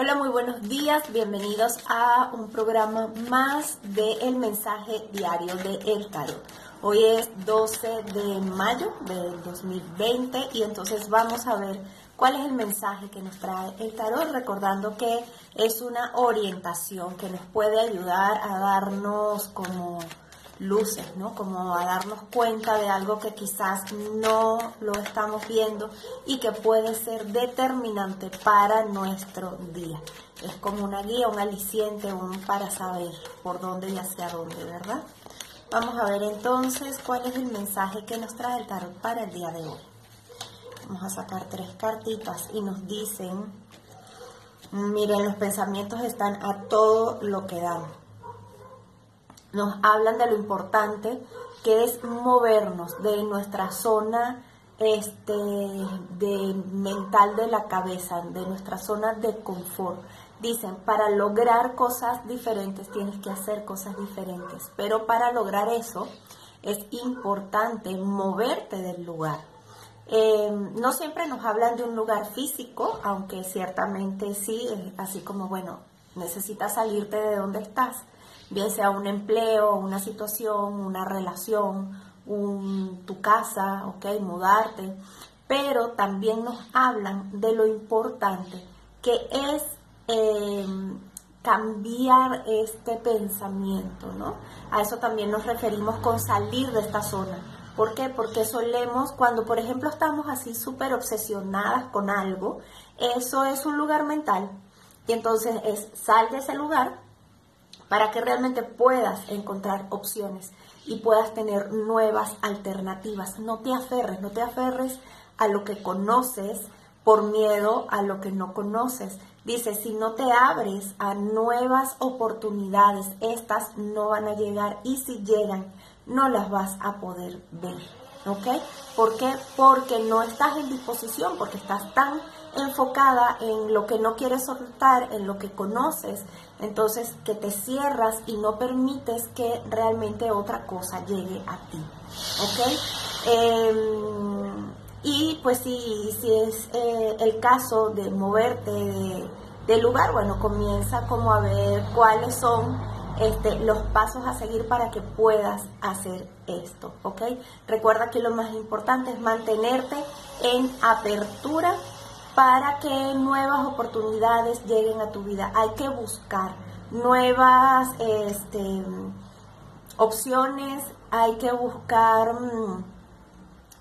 Hola, muy buenos días. Bienvenidos a un programa más de El Mensaje Diario de El Tarot. Hoy es 12 de mayo del 2020 y entonces vamos a ver cuál es el mensaje que nos trae el tarot, recordando que es una orientación que nos puede ayudar a darnos como luces, ¿no? Como a darnos cuenta de algo que quizás no lo estamos viendo y que puede ser determinante para nuestro día. Es como una guía, un aliciente, un para saber por dónde y hacia dónde, ¿verdad? Vamos a ver entonces cuál es el mensaje que nos trae el tarot para el día de hoy. Vamos a sacar tres cartitas y nos dicen, miren, los pensamientos están a todo lo que dan nos hablan de lo importante que es movernos de nuestra zona este, de mental de la cabeza, de nuestra zona de confort. Dicen, para lograr cosas diferentes tienes que hacer cosas diferentes, pero para lograr eso es importante moverte del lugar. Eh, no siempre nos hablan de un lugar físico, aunque ciertamente sí, así como, bueno, necesitas salirte de donde estás bien sea un empleo, una situación, una relación, tu casa, ok, mudarte, pero también nos hablan de lo importante que es em, cambiar este pensamiento, ¿no? A eso también nos referimos con salir de esta zona. ¿Por qué? Porque solemos, cuando por ejemplo estamos así súper obsesionadas con algo, eso es un lugar mental. Y entonces es sal de ese lugar para que realmente puedas encontrar opciones y puedas tener nuevas alternativas. No te aferres, no te aferres a lo que conoces por miedo a lo que no conoces. Dice, si no te abres a nuevas oportunidades, estas no van a llegar y si llegan, no las vas a poder ver. ¿Ok? ¿Por qué? Porque no estás en disposición, porque estás tan enfocada en lo que no quieres soltar, en lo que conoces, entonces que te cierras y no permites que realmente otra cosa llegue a ti. ¿Ok? Em, y pues si, si es eh, el caso de moverte de, lugar, bueno, comienza como a ver cuáles son este, los pasos a seguir para que puedas hacer esto, ¿ok? Recuerda que lo más importante es mantenerte en apertura para que nuevas oportunidades lleguen a tu vida. Hay que buscar nuevas este, opciones, hay que buscar mm,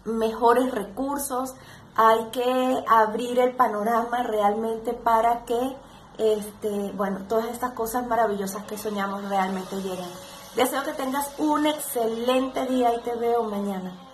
mejores recursos, hay que abrir el panorama realmente para que este, bueno, todas estas cosas maravillosas que soñamos realmente lleguen. Deseo que tengas un excelente día y te veo mañana.